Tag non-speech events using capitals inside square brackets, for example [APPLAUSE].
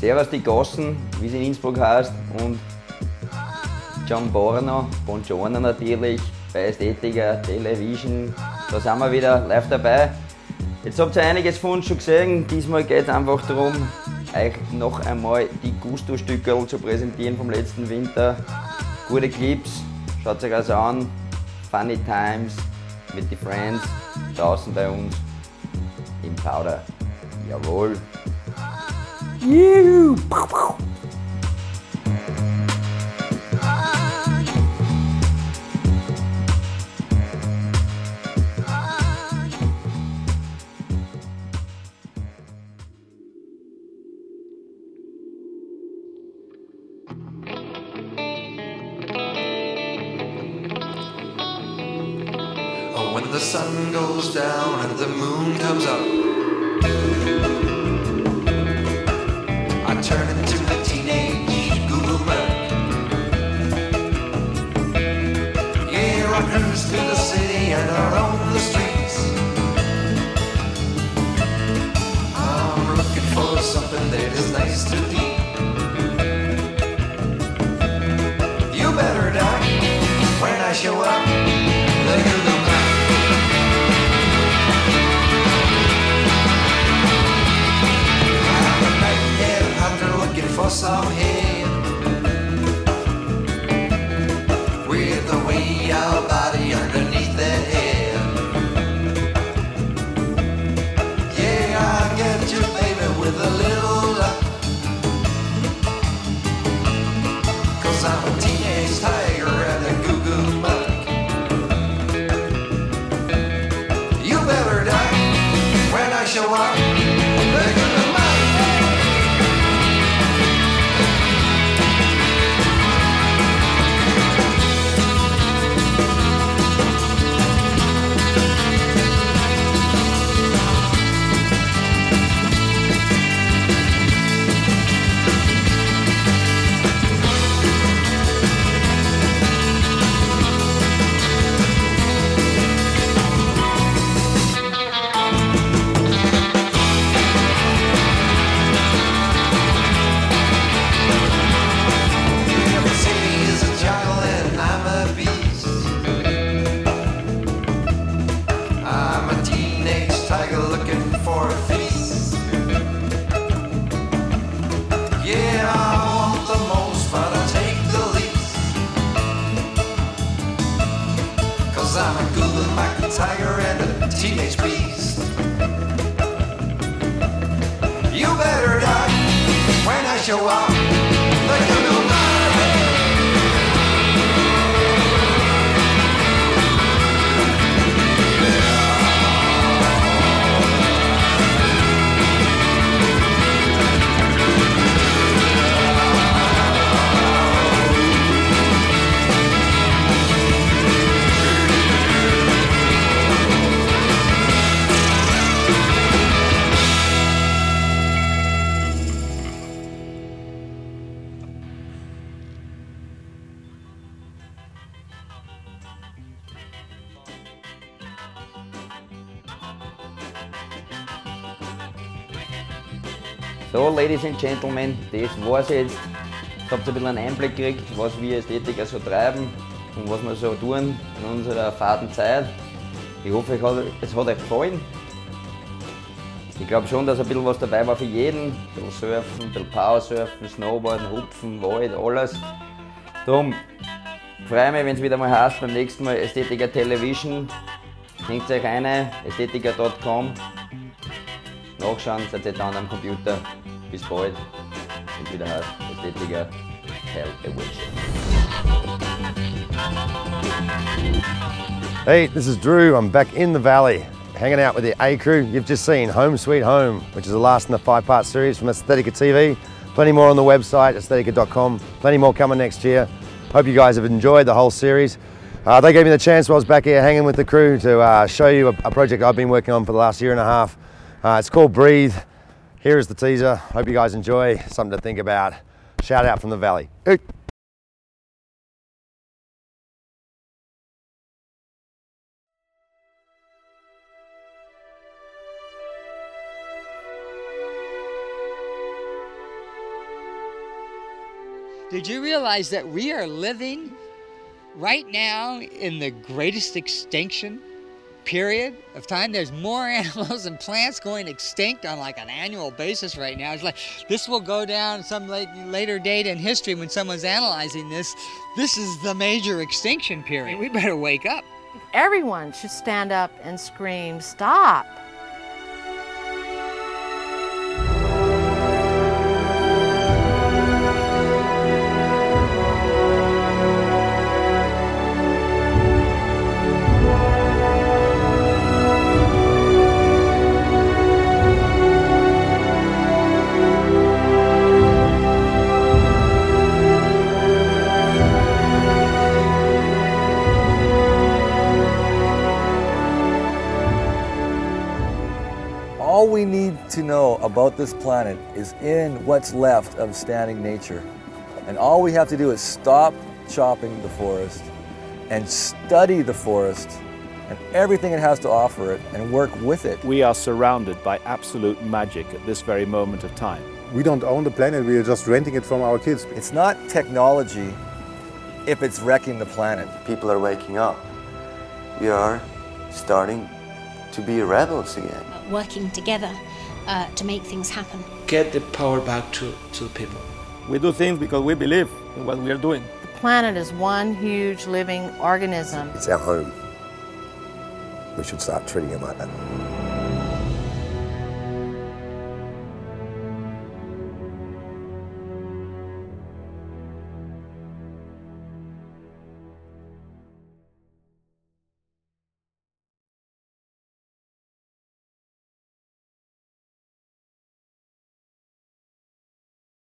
Servus die Gossen, wie es in Innsbruck heißt, und John Borno, Bongiorno natürlich, bei Ästhetiker, Television, da sind wir wieder live dabei. Jetzt habt ihr einiges von uns schon gesehen, diesmal geht es einfach darum, euch noch einmal die Gusto-Stücke zu präsentieren vom letzten Winter. Gute Clips, schaut euch also an, Funny Times mit den Friends, draußen bei uns im Powder. Jawohl. You. The sun goes down and the moon comes up, I turn into a teenage Google Map. Yeah, I cruise through the city and around the streets. I'm looking for something that is nice to eat. I'm a tiger and a teenage beast. You better die when I show up. So, Ladies and Gentlemen, das war's jetzt. Ihr habt ein bisschen einen Einblick gekriegt, was wir Ästhetiker so treiben und was wir so tun in unserer faden Zeit. Ich hoffe, es hat euch gefallen. Ich glaube schon, dass ein bisschen was dabei war für jeden. Ein bisschen Surfen, ein bisschen Powersurfen, Snowboarden, Hupfen, Wald, alles. Darum freue mich, wenn es wieder mal heißt, beim nächsten Mal Ästhetiker Television. Hängt euch eine, ästhetiker.com. Nachschauen, seid ihr dann am Computer. Bis bald. Und wieder heißt Ästhetiker Hell a Witch. Hey, this is Drew. I'm back in the valley, hanging out with the A crew. You've just seen Home Sweet Home, which is the last in the five part series from Aesthetiker TV. Plenty more on the website, aesthetiker.com. Plenty more coming next year. Hope you guys have enjoyed the whole series. Uh, they gave me the chance while I was back here hanging with the crew to uh, show you a, a project I've been working on for the last year and a half. Uh, it's called Breathe here is the teaser. Hope you guys enjoy. Something to think about. Shout out from the valley. Hey. Did you realize that we are living right now in the greatest extinction period of time? There's more [LAUGHS] animals and plants going extinct on like an annual basis right now. It's like this will go down some late, later date in history when someone's analyzing this. This is the major extinction period. We better wake up. Everyone should stand up and scream, Stop! All we need to know about this planet is in what's left of standing nature. And all we have to do is stop chopping the forest and study the forest and everything it has to offer it and work with it. We are surrounded by absolute magic at this very moment of time. We don't own the planet, we are just renting it from our kids. It's not technology if it's wrecking the planet. People are waking up. We are starting to be rebels again. Working together uh, to make things happen. Get the power back to, to the people. We do things because we believe in what we are doing. The planet is one huge living organism. It's our home. We should start treating it like that.